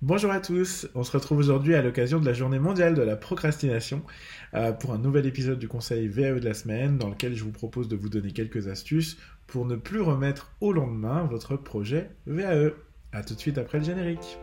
Bonjour à tous, on se retrouve aujourd'hui à l'occasion de la journée mondiale de la procrastination euh, pour un nouvel épisode du conseil VAE de la semaine dans lequel je vous propose de vous donner quelques astuces pour ne plus remettre au lendemain votre projet VAE. A tout de suite après le générique.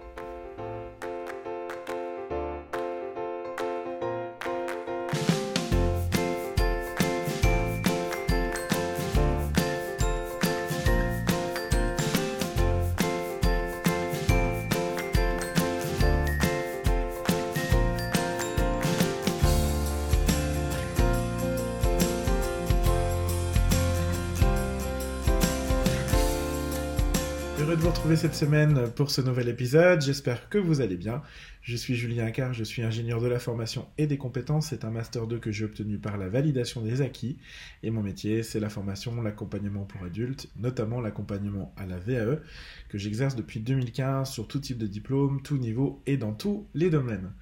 De vous retrouver cette semaine pour ce nouvel épisode. J'espère que vous allez bien. Je suis Julien Car, je suis ingénieur de la formation et des compétences. C'est un Master 2 que j'ai obtenu par la validation des acquis. Et mon métier, c'est la formation, l'accompagnement pour adultes, notamment l'accompagnement à la VAE, que j'exerce depuis 2015 sur tout type de diplôme, tout niveau et dans tous les domaines.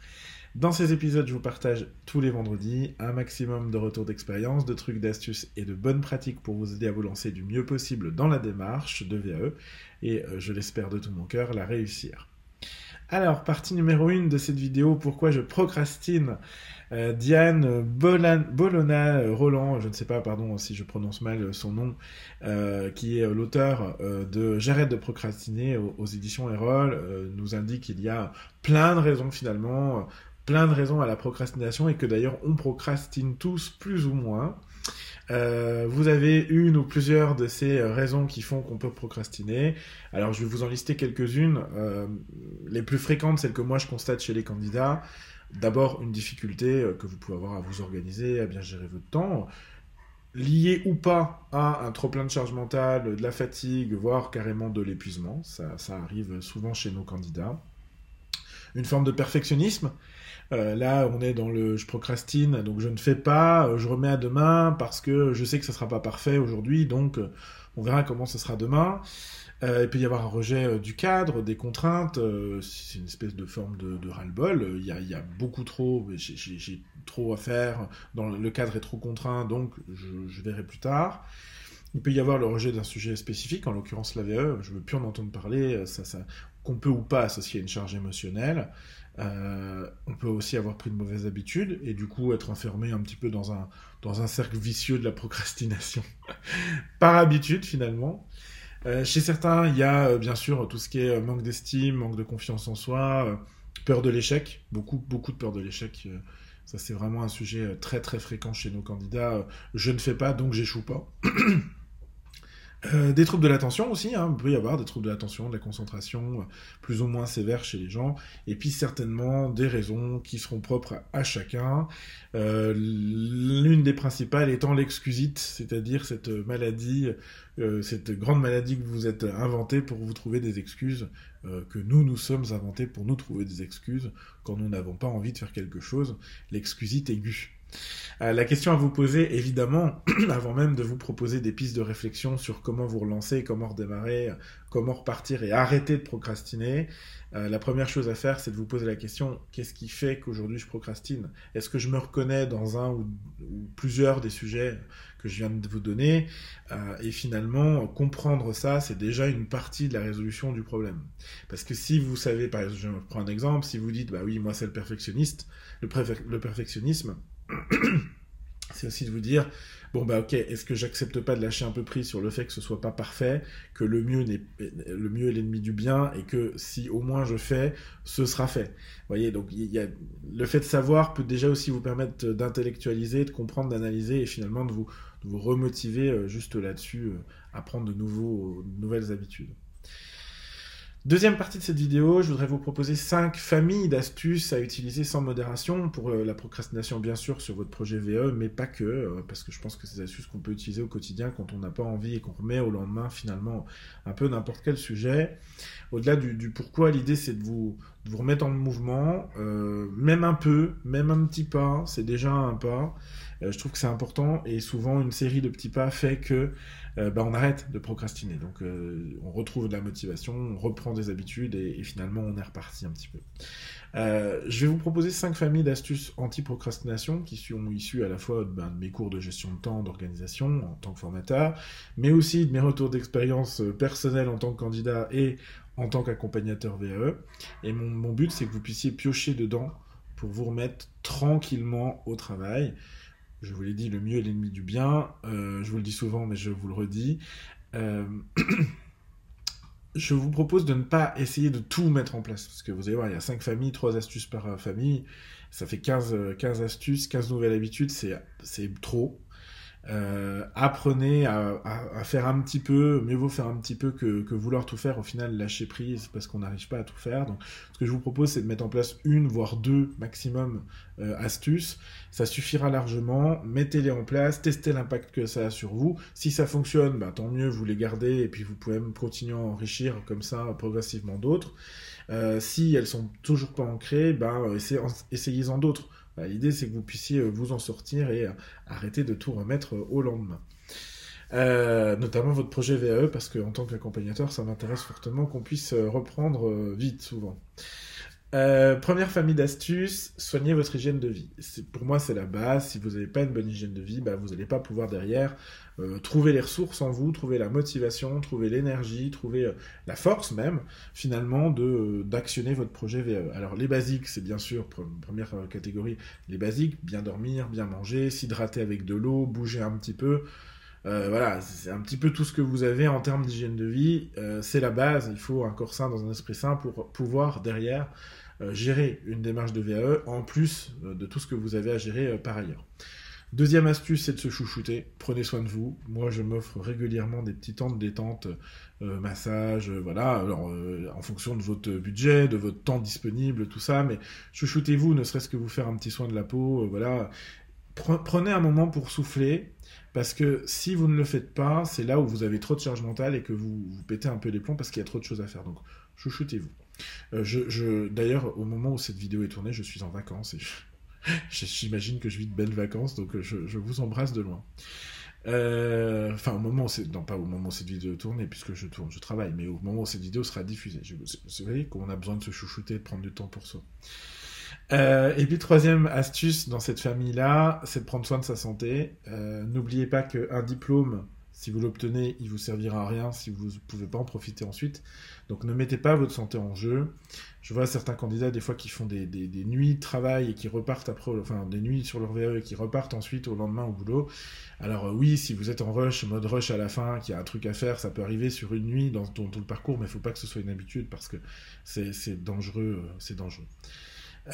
Dans ces épisodes, je vous partage tous les vendredis un maximum de retours d'expérience, de trucs, d'astuces et de bonnes pratiques pour vous aider à vous lancer du mieux possible dans la démarche de VAE et, euh, je l'espère de tout mon cœur, la réussir. Alors, partie numéro 1 de cette vidéo, pourquoi je procrastine euh, Diane Bolona euh, Roland, je ne sais pas, pardon si je prononce mal son nom, qui est l'auteur de J'arrête de procrastiner aux, aux éditions Erol, nous indique qu'il y a plein de raisons finalement plein de raisons à la procrastination et que d'ailleurs on procrastine tous plus ou moins. Euh, vous avez une ou plusieurs de ces raisons qui font qu'on peut procrastiner. Alors je vais vous en lister quelques-unes. Euh, les plus fréquentes, celles que moi je constate chez les candidats. D'abord une difficulté euh, que vous pouvez avoir à vous organiser, à bien gérer votre temps, lié ou pas à un trop plein de charge mentale, de la fatigue, voire carrément de l'épuisement. Ça, ça arrive souvent chez nos candidats. Une forme de perfectionnisme euh, là, on est dans le je procrastine, donc je ne fais pas, euh, je remets à demain parce que je sais que ça sera pas parfait aujourd'hui, donc euh, on verra comment ça sera demain. il peut y avoir un rejet du cadre, des contraintes, c'est une espèce de forme de, ras-le-bol. Il y, a, beaucoup trop, j'ai trop à faire, dans le cadre est trop contraint, donc je, verrai plus tard. Il peut y avoir le rejet d'un sujet spécifique, en l'occurrence la VE, je veux plus en entendre parler, ça, qu'on peut ou pas associer à une charge émotionnelle. Euh, on peut aussi avoir pris de mauvaises habitudes et du coup être enfermé un petit peu dans un, dans un cercle vicieux de la procrastination. Par habitude finalement. Euh, chez certains, il y a euh, bien sûr tout ce qui est manque d'estime, manque de confiance en soi, peur de l'échec, beaucoup, beaucoup de peur de l'échec. ça c'est vraiment un sujet très très fréquent chez nos candidats. je ne fais pas donc j'échoue pas. Euh, des troubles de l'attention aussi, hein. il peut y avoir des troubles de l'attention, de la concentration euh, plus ou moins sévères chez les gens, et puis certainement des raisons qui seront propres à, chacun. Euh, l'une des principales étant l'excusite, c'est-à-dire cette maladie, cette grande maladie que vous êtes inventée pour vous trouver des excuses, que nous nous sommes inventés pour nous trouver des excuses quand nous n'avons pas envie de faire quelque chose, l'excusite aiguë. Euh, la question à vous poser, évidemment, avant même de vous proposer des pistes de réflexion sur comment vous relancer, comment redémarrer, comment repartir et arrêter de procrastiner, euh, la première chose à faire, c'est de vous poser la question qu'est-ce qui fait qu'aujourd'hui je procrastine? Est-ce que je me reconnais dans un ou, plusieurs des sujets que je viens de vous donner? Euh, Et finalement, comprendre ça, c'est déjà une partie de la résolution du problème. Parce que si vous savez, par exemple, je prends un exemple, si vous dites bah oui, moi c'est le perfectionniste, le perfectionnisme c'est aussi de vous dire bon bah ok est-ce que j'accepte pas de lâcher un peu prise sur le fait que ce soit pas parfait que le mieux est l'ennemi du bien et que si au moins je fais ce sera fait. Vous voyez donc le fait de savoir peut déjà aussi vous permettre d'intellectualiser de comprendre d'analyser et finalement de vous de vous remotiver euh, juste là-dessus euh, à prendre de nouveaux de nouvelles habitudes Deuxième partie de cette vidéo, je voudrais vous proposer 5 familles d'astuces à utiliser sans modération pour euh, la procrastination bien sûr sur votre projet VE, mais pas que, euh, parce que je pense que c'est des astuces qu'on peut utiliser au quotidien quand on n'a pas envie et qu'on remet au lendemain finalement un peu n'importe quel sujet. Au-delà du, pourquoi, l'idée c'est de vous, vous remettre en mouvement, euh, même un peu, même un petit pas, c'est déjà un pas. je trouve que c'est important et souvent une série de petits pas fait que euh, bah, on arrête de procrastiner. Donc euh, on retrouve de la motivation, on reprend des habitudes et, finalement on est reparti un petit peu. Euh, je vais vous proposer cinq familles d'astuces anti-procrastination qui sont issues à la fois ben, de mes cours de gestion de temps, d'organisation en tant que formateur, mais aussi de mes retours d'expérience personnelle en tant que candidat et en tant qu'accompagnateur VAE. Et mon, but, c'est que vous puissiez piocher dedans pour vous remettre tranquillement au travail. Je vous l'ai dit, le mieux est l'ennemi du bien. Euh, je vous le dis souvent, mais je vous le redis. Euh, je vous propose de ne pas essayer de tout mettre en place. Parce que vous allez voir, il y a 5 familles, 3 astuces par famille. Ça fait 15, 15 astuces, 15 nouvelles habitudes. C'est trop. Euh, apprenez à, faire un petit peu, mieux vaut faire un petit peu que, vouloir tout faire, au final lâcher prise parce qu'on n'arrive pas à tout faire. Donc ce que je vous propose c'est de mettre en place une voire deux maximum euh, astuces. Ça suffira largement, mettez-les en place, testez l'impact que ça a sur vous. Si ça fonctionne, bah, tant mieux, vous les gardez et puis vous pouvez continuer à enrichir comme ça progressivement d'autres. Euh, si elles sont toujours pas ancrées, bah, essayez-en d'autres. Bah, l'idée, c'est que vous puissiez euh, vous en sortir et euh, arrêter de tout remettre euh, au lendemain. notamment votre projet VAE, parce qu'en tant qu'accompagnateur, ça m'intéresse fortement qu'on puisse reprendre vite souvent. Euh, première famille d'astuces, soignez votre hygiène de vie. Pour moi, c'est la base. Si vous n'avez pas une bonne hygiène de vie, bah, vous n'allez pas pouvoir derrière euh, trouver les ressources en vous, trouver la motivation, trouver l'énergie, trouver euh, la force même, finalement, de d'actionner votre projet VE. Alors, les basiques, c'est bien sûr, première catégorie, les basiques, bien dormir, bien manger, s'hydrater avec de l'eau, bouger un petit peu. voilà, c'est un petit peu tout ce que vous avez en termes d'hygiène de vie. c'est la base. Il faut un corps sain dans un esprit sain pour pouvoir derrière gérer une démarche de VAE en plus euh, de tout ce que vous avez à gérer euh, par ailleurs. Deuxième astuce, c'est de se chouchouter. Prenez soin de vous. Moi, je m'offre régulièrement des petits temps de détente, massage, voilà, alors, en fonction de votre budget, de votre temps disponible, tout ça. Mais chouchoutez-vous, ne serait-ce que vous faire un petit soin de la peau, voilà. Prenez un moment pour souffler, parce que si vous ne le faites pas, c'est là où vous avez trop de charge mentale et que vous, vous pétez un peu les plombs parce qu'il y a trop de choses à faire. Donc, chouchoutez-vous. Euh, je, D'ailleurs, au moment où cette vidéo est tournée, je suis en vacances et j'imagine que je vis de belles vacances, donc euh, je, vous embrasse de loin. Euh, enfin, au moment où non pas au moment où cette vidéo est tournée, puisque je tourne, je travaille, mais au moment où cette vidéo sera diffusée. vous voyez qu'on a besoin de se chouchouter, de prendre du temps pour soi. et puis troisième astuce dans cette famille-là, c'est de prendre soin de sa santé. N'oubliez pas qu'un diplôme si vous l'obtenez, il vous servira à rien si vous ne pouvez pas en profiter ensuite. Donc ne mettez pas votre santé en jeu. Je vois certains candidats des fois qui font des, nuits de travail et qui repartent après, enfin des nuits sur leur VE et qui repartent ensuite au lendemain au boulot. Alors euh, oui, si vous êtes en rush, mode rush à la fin, qu'il y a un truc à faire, ça peut arriver sur une nuit dans, tout le parcours, mais il ne faut pas que ce soit une habitude parce que c'est dangereux, euh, c'est dangereux.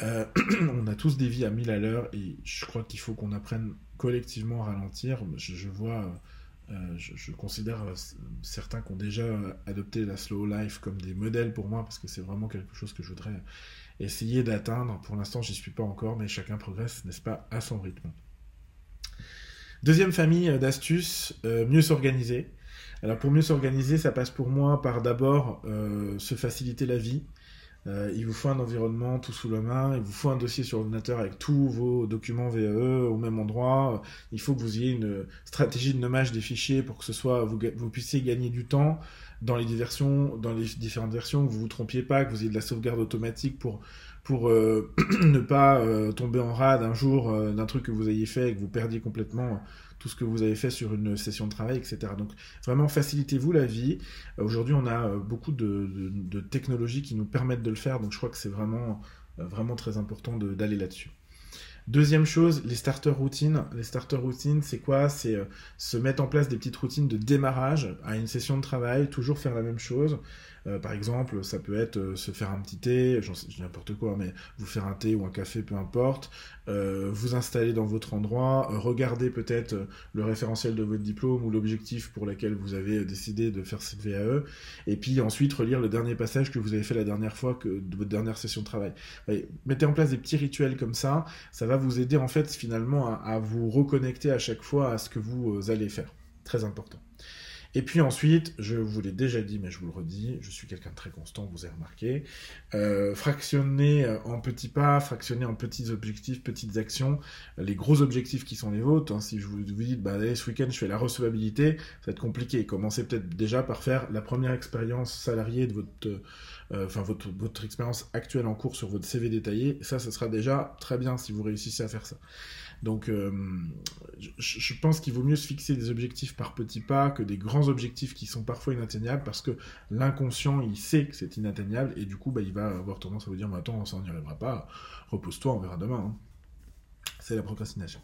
Euh, on a tous des vies à 1000 à l'heure et je crois qu'il faut qu'on apprenne collectivement à ralentir. je vois euh, je, considère euh, certains qui ont déjà adopté la slow life comme des modèles pour moi parce que c'est vraiment quelque chose que je voudrais essayer d'atteindre. Pour l'instant, j'y suis pas encore, mais chacun progresse, n'est-ce pas, à son rythme. Deuxième famille d'astuces, euh, mieux s'organiser. Alors pour mieux s'organiser, ça passe pour moi par d'abord se faciliter la vie. Euh, il vous faut un environnement tout sous la main, il vous faut un dossier sur ordinateur avec tous vos documents VAE au même endroit. Il faut que vous ayez une stratégie de nommage des fichiers pour que ce soit vous, puissiez gagner du temps dans les versions, dans les différentes versions, que vous vous trompiez pas, que vous ayez de la sauvegarde automatique pour pour euh, ne pas euh, tomber en rade un jour d'un truc que vous ayez fait et que vous perdiez complètement tout ce que vous avez fait sur une session de travail, etc. Donc vraiment facilitez-vous la vie. Euh, aujourd'hui, on a euh, beaucoup de, technologies qui nous permettent de le faire, donc je crois que c'est vraiment, euh, vraiment très important d'aller là-dessus. Deuxième chose, les starter routines. Les starter routines, c'est quoi? C'est se mettre en place des petites routines de démarrage à une session de travail, toujours faire la même chose. Euh, par exemple, ça peut être euh, se faire un petit thé, j'en sais n'importe quoi, mais vous faire un thé ou un café, peu importe, euh, vous installer dans votre endroit, regarder peut-être le référentiel de votre diplôme ou l'objectif pour lequel vous avez décidé de faire cette VAE, et puis ensuite relire le dernier passage que vous avez fait la dernière fois de votre dernière session de travail. mettez en place des petits rituels comme ça, ça va vous aider en fait finalement à vous reconnecter à chaque fois à ce que vous allez faire. Très important. Et puis ensuite, je vous l'ai déjà dit, mais je vous le redis, je suis quelqu'un de très constant, vous avez remarqué. Euh, fractionner euh, en petits pas, fractionner en petits objectifs, petites actions, les gros objectifs qui sont les vôtres. Hein. si je vous, dis, bah, allez, ce week-end, je fais la recevabilité, ça va être compliqué. Commencez peut-être déjà par faire la première expérience salariée de votre enfin votre, votre expérience actuelle en cours sur votre CV détaillé, ça, ce sera déjà très bien si vous réussissez à faire ça. Donc, je, je, pense qu'il vaut mieux se fixer des objectifs par petits pas que des grands objectifs qui sont parfois inatteignables parce que l'inconscient, il sait que c'est inatteignable et du coup, bah, il va avoir tendance à vous dire, mais attends, ça n'y arrivera pas, repose-toi, on verra demain. Hein. C'est la procrastination.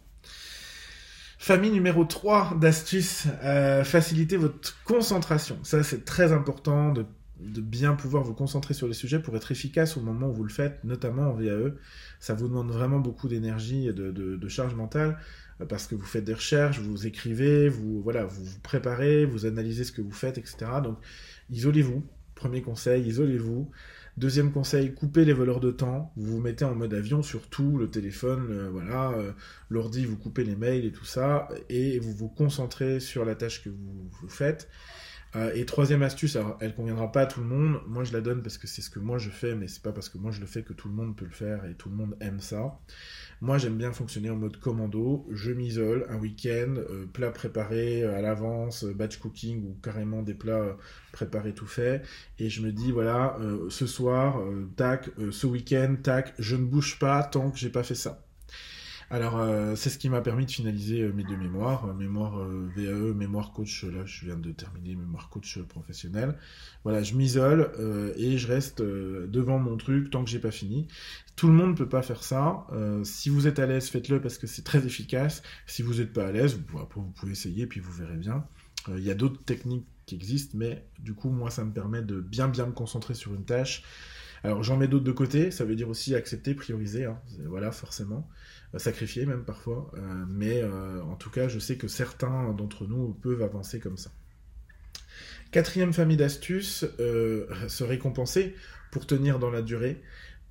Famille numéro 3 d'astuces, euh, faciliter votre concentration. Ça, c'est très important de, bien pouvoir vous concentrer sur les sujets pour être efficace au moment où vous le faites, notamment en VAE. Ça vous demande vraiment beaucoup d'énergie et de, charge mentale euh, parce que vous faites des recherches, vous écrivez, vous, voilà, vous vous préparez, vous analysez ce que vous faites, etc. Donc, isolez-vous. Premier conseil, isolez-vous. Deuxième conseil, coupez les voleurs de temps. Vous vous mettez en mode avion sur tout, le téléphone, voilà, euh, l'ordi, vous coupez les mails et tout ça, et vous vous concentrez sur la tâche que vous, vous faites. Euh, et troisième astuce, alors elle conviendra pas à tout le monde. Moi, je la donne parce que c'est ce que moi je fais, mais c'est pas parce que moi je le fais que tout le monde peut le faire et tout le monde aime ça. Moi, j'aime bien fonctionner en mode commando. Je m'isole un week-end, euh, plat préparé à l'avance, batch cooking ou carrément des plats préparés tout fait. Et je me dis, voilà, euh, ce soir, euh, tac, ce week-end, tac, je ne bouge pas tant que j'ai pas fait ça. Alors, euh, c'est ce qui m'a permis de finaliser euh, mes deux mémoires, euh, mémoire VAE, mémoire coach, là je viens de terminer mémoire coach professionnel. Voilà, je m'isole et je reste devant mon truc tant que j'ai pas fini. Tout le monde ne peut pas faire ça. si vous êtes à l'aise, faites-le parce que c'est très efficace. Si vous n'êtes pas à l'aise, vous, vous pouvez essayer puis vous verrez bien. Il y a d'autres techniques qui existent, mais du coup, moi, ça me permet de bien bien me concentrer sur une tâche. Alors j'en mets d'autres de côté, ça veut dire aussi accepter, prioriser, hein. voilà forcément. Euh, sacrifier même parfois. Euh, mais euh, en tout cas, je sais que certains d'entre nous peuvent avancer comme ça. Quatrième famille d'astuces, se récompenser pour tenir dans la durée.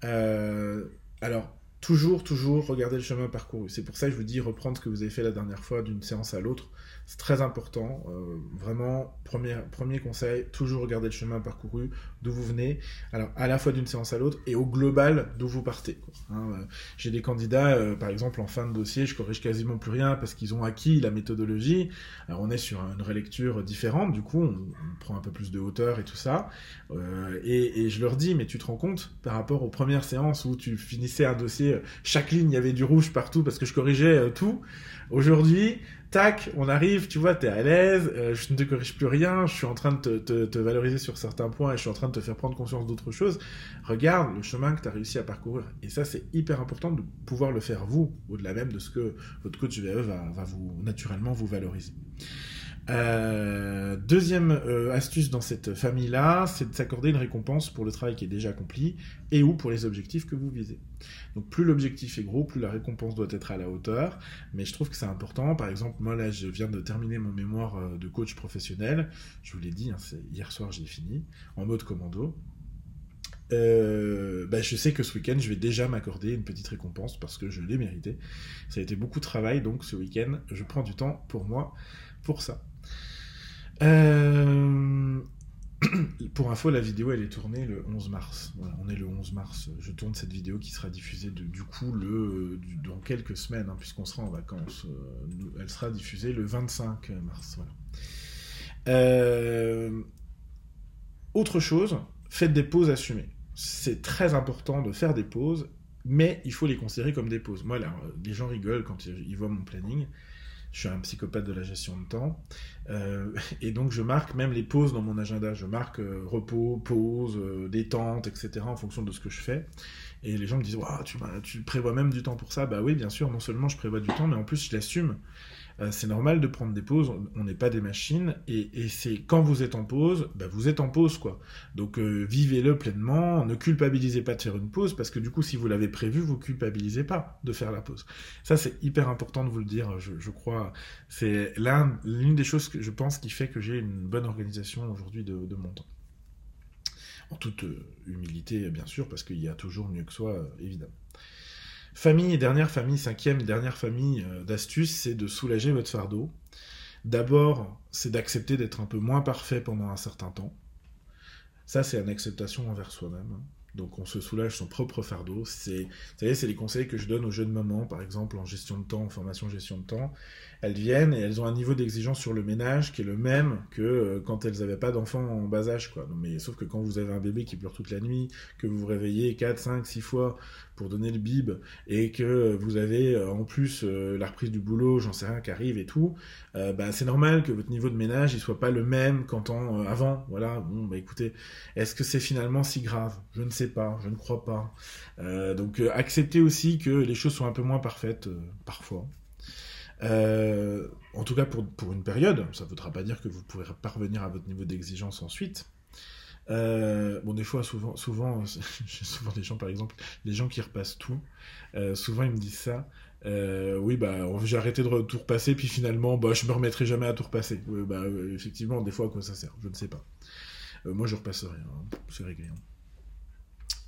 alors, toujours, toujours regarder le chemin parcouru. C'est pour ça que je vous dis reprendre ce que vous avez fait la dernière fois d'une séance à l'autre. C'est très important. Euh, vraiment, premier, premier conseil, toujours regarder le chemin parcouru, d'où vous venez. Alors, à la fois d'une séance à l'autre et au global d'où vous partez. Hein, euh, J'ai des candidats, euh, par exemple, en fin de dossier, je corrige quasiment plus rien parce qu'ils ont acquis la méthodologie. Alors, on est sur une relecture différente, du coup, on, prend un peu plus de hauteur et tout ça. Et, et, je leur dis, mais tu te rends compte, par rapport aux premières séances où tu finissais un dossier, chaque ligne, il y avait du rouge partout parce que je corrigeais tout. Aujourd'hui, tac, on arrive, tu vois, t'es à l'aise, euh, je ne te corrige plus rien, je suis en train de te, valoriser sur certains points et je suis en train de te faire prendre conscience d'autres choses. Regarde le chemin que tu as réussi à parcourir. Et ça, c'est hyper important de pouvoir le faire vous, au-delà même de ce que votre coach VE va, va vous naturellement vous valoriser. Euh, deuxième euh, astuce dans cette famille-là, c'est de s'accorder une récompense pour le travail qui est déjà accompli et ou pour les objectifs que vous visez. Donc plus l'objectif est gros, plus la récompense doit être à la hauteur. Mais je trouve que c'est important. Par exemple, moi là, je viens de terminer mon mémoire euh, de coach professionnel. Je vous l'ai dit, hein, hier soir j'ai fini en mode commando. bah, je sais que ce week-end, je vais déjà m'accorder une petite récompense parce que je l'ai mérité. Ça a été beaucoup de travail, donc ce week-end, je prends du temps pour moi, pour ça. Euh, pour info, la vidéo elle est tournée le 11 mars. on est le 11 mars. Je tourne cette vidéo qui sera diffusée du coup dans quelques semaines, hein, puisqu'on sera en vacances. Euh, elle sera diffusée le 25 mars. Euh, autre chose, faites des pauses assumées. C'est très important de faire des pauses, mais il faut les considérer comme des pauses. Moi, là, les gens rigolent quand ils voient mon planning je suis un psychopathe de la gestion de temps. Euh, et donc, je marque même les pauses dans mon agenda. Je marque euh, repos, pause, euh, détente, etc. en fonction de ce que je fais. Et les gens me disent, tu, tu prévois même du temps pour ça Bah oui, bien sûr, non seulement je prévois du temps, mais en plus, je l'assume. Euh, c'est normal de prendre des pauses, on n'est pas des machines, et, c'est quand vous êtes en pause, bah, vous êtes en pause, quoi. Donc euh, vivez-le pleinement, ne culpabilisez pas de faire une pause, parce que du coup, si vous l'avez prévu, vous culpabilisez pas de faire la pause. Ça, c'est hyper important de vous le dire, je, crois. C'est l'une des choses que je pense qui fait que j'ai une bonne organisation aujourd'hui de, mon temps. En toute euh, humilité, bien sûr, parce qu'il y a toujours mieux que soi, évidemment. Famille et dernière famille, cinquième et dernière famille euh, d'astuces, c'est de soulager votre fardeau. D'abord, c'est d'accepter d'être un peu moins parfait pendant un certain temps. Ça, c'est une acceptation envers soi-même. Donc on se soulage son propre fardeau. C'est, c'est les conseils que je donne aux jeunes mamans, par exemple en gestion de temps, en formation gestion de temps. Elles viennent et elles ont un niveau d'exigence sur le ménage qui est le même que euh, quand elles n'avaient pas d'enfants en bas âge, quoi. Mais sauf que quand vous avez un bébé qui pleure toute la nuit, que vous vous réveillez 4, 5, 6 fois pour donner le bib et que vous avez euh, en plus euh, la reprise du boulot, j'en sais rien, qui arrive et tout, bah, c'est normal que votre niveau de ménage il soit pas le même qu'en temps avant. Voilà. Bon, bah écoutez, est-ce que c'est finalement si grave? Je ne sais pas, je ne crois pas. donc acceptez aussi que les choses sont un peu moins parfaites parfois. Euh, en tout cas pour, pour une période, ça ne voudra pas dire que vous pourrez parvenir à votre niveau d'exigence ensuite. Euh, bon, des fois, souvent, souvent, souvent des gens, par exemple, les gens qui repassent tout, euh, souvent ils me disent ça. oui, bah, j'ai arrêté de tout repasser, puis finalement, bah, je me remettrai jamais à tout repasser. bah, effectivement, des fois, à quoi ça sert? Je ne sais pas. moi, je repasse rien, hein. c'est réglé. Hein.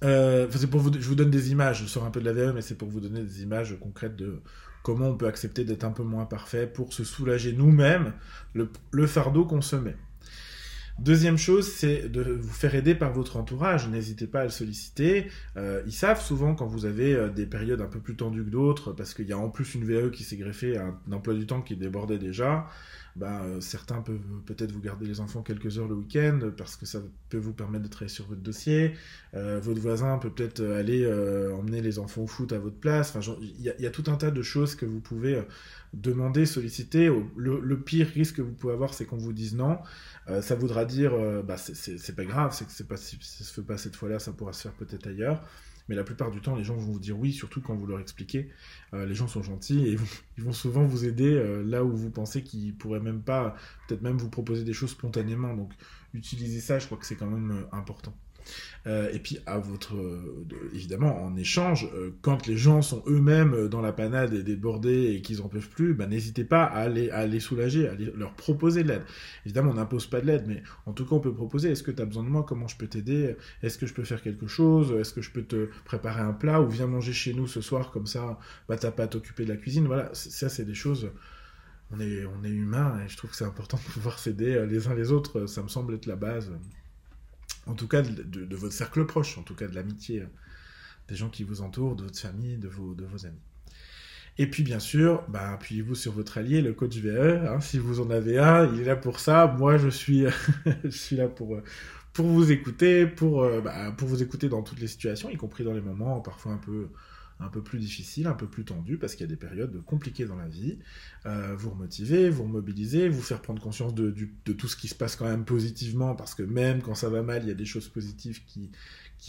C'est pour vous, je vous donne des images, je sors un peu de la VE, mais c'est pour vous donner des images concrètes de comment on peut accepter d'être un peu moins parfait pour se soulager nous-mêmes le, fardeau qu'on se met. Deuxième chose, c'est de vous faire aider par votre entourage. N'hésitez pas à le solliciter. Euh, ils savent souvent quand vous avez euh, des périodes un peu plus tendues que d'autres, parce qu'il y a en plus une VE qui s'est greffée à un emploi du temps qui débordait déjà. Bah, euh, certains peuvent peut-être vous garder les enfants quelques heures le week-end parce que ça peut vous permettre de travailler sur votre dossier. Euh, votre voisin peut peut-être aller euh, emmener les enfants au foot à votre place. Enfin, il y, a tout un tas de choses que vous pouvez demander, solliciter. Le, pire risque que vous pouvez avoir, c'est qu'on vous dise non. ça voudra dire, bah, c'est pas grave, c'est que si ça se fait pas cette fois-là, ça pourra se faire peut-être ailleurs. Mais la plupart du temps, les gens vont vous dire oui, surtout quand vous leur expliquez. Euh, les gens sont gentils et ils vont souvent vous aider euh, là où vous pensez qu'ils pourraient même pas, peut-être même vous proposer des choses spontanément. Donc, utilisez ça, je crois que c'est quand même euh, important. Euh, et puis, à votre, euh, évidemment, en échange, euh, quand les gens sont eux-mêmes dans la panade et débordés et qu'ils en peuvent plus, bah, n'hésitez pas à les, à les soulager, à leur proposer de l'aide. Évidemment, on n'impose pas de l'aide, mais en tout cas, on peut proposer. Est-ce que tu as besoin de moi? Comment je peux t'aider? Est-ce que je peux faire quelque chose? Est-ce que je peux te préparer un plat? Ou viens manger chez nous ce soir comme ça bah, T'as pas à t'occuper de la cuisine. Voilà, ça, c'est des choses on est, on est humain et je trouve que c'est important de pouvoir s'aider les uns les autres. Ça me semble être la base en tout cas de, votre cercle proche, en tout cas de l'amitié, euh, des gens qui vous entourent, de votre famille, de vos, amis. Et puis bien sûr, bah, appuyez-vous sur votre allié, le coach VE. Hein, si vous en avez un, il est là pour ça. Moi, je suis, suis là pour, euh, pour vous écouter, euh, bah, pour vous écouter dans toutes les situations, y compris dans les moments parfois un peu, un peu plus difficiles, un peu plus tendus, parce qu'il y a des périodes compliquées dans la vie. Euh, vous remotiver, vous remobiliser, vous faire prendre conscience de, tout ce qui se passe quand même positivement, parce que même quand ça va mal, il y a des choses positives qui,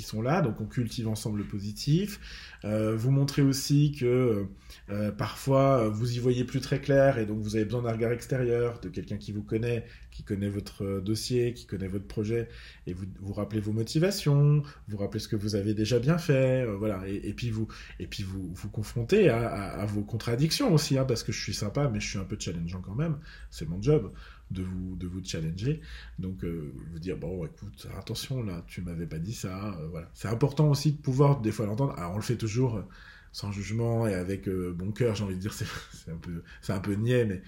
sont là, donc on cultive ensemble le positif. Euh, vous montrez aussi que euh, parfois vous y voyez plus très clair et donc vous avez besoin d'un regard extérieur, de quelqu'un qui vous connaît, qui connaît votre dossier, qui connaît votre projet, et vous vous rappelez vos motivations, vous rappelez ce que vous avez déjà bien fait, euh, voilà, et, puis vous et puis vous vous confrontez à, vos contradictions aussi, hein, parce que je suis sympa, mais je suis un peu challengeant quand même, c'est mon job de vous, de vous challenger. Donc, euh, vous dire, bon, écoute, attention, là, tu m'avais pas dit ça. Euh, voilà. C'est important aussi de pouvoir, des fois, l'entendre. Alors, on le fait toujours sans jugement et avec bon cœur, j'ai envie de dire, c'est un peu, niais, mais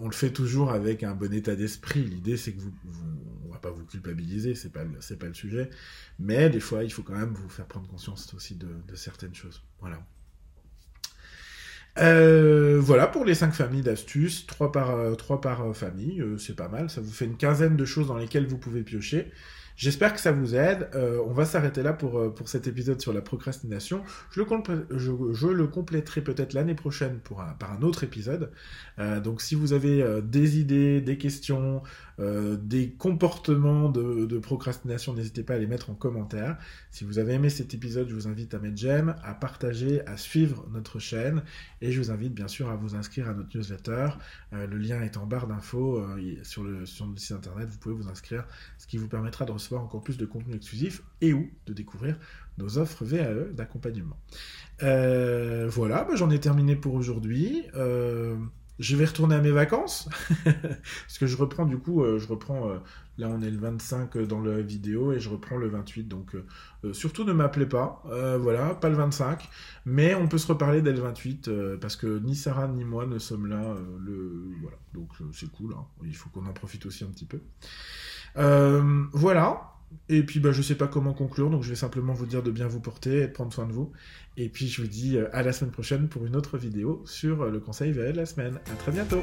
on le fait toujours avec un bon état d'esprit. L'idée, c'est que vous, on va pas vous culpabiliser, c'est pas, pas le sujet, mais des fois, il faut quand même vous faire prendre conscience aussi de, certaines choses. Voilà. Euh, voilà pour les cinq familles d'astuces, trois par, euh, trois par euh, famille, c'est pas mal, ça vous fait une quinzaine de choses dans lesquelles vous pouvez piocher. J'espère que ça vous aide. Euh, on va s'arrêter là pour, euh, pour cet épisode sur la procrastination. Je le, compléterai peut-être l'année prochaine pour par un autre épisode. Euh, donc si vous avez des idées, des questions, des comportements de, de procrastination, n'hésitez pas à les mettre en commentaire. Si vous avez aimé cet épisode, je vous invite à mettre j'aime, à partager, à suivre notre chaîne et je vous invite bien sûr à vous inscrire à notre newsletter. le lien est en barre d'infos sur, le, sur notre site internet. Vous pouvez vous inscrire, ce qui vous permettra de recevoir encore plus de contenu exclusif et ou de découvrir nos offres VAE d'accompagnement. Euh, voilà, bah, j'en ai terminé pour aujourd'hui. Euh, je vais retourner à mes vacances parce que je reprends du coup, euh, je reprends. là, on est le 25 dans la vidéo et je reprends le 28. Donc, surtout ne m'appelez pas. voilà, pas le 25, mais on peut se reparler dès le 28 parce que ni Sarah ni moi ne sommes là. le voilà, donc c'est cool. Hein. Il faut qu'on en profite aussi un petit peu. Euh, voilà. Et puis bah, je sais pas comment conclure, donc je vais simplement vous dire de bien vous porter et de prendre soin de vous. Et puis je vous dis euh, à la semaine prochaine pour une autre vidéo sur euh, le conseil VL la semaine. À très bientôt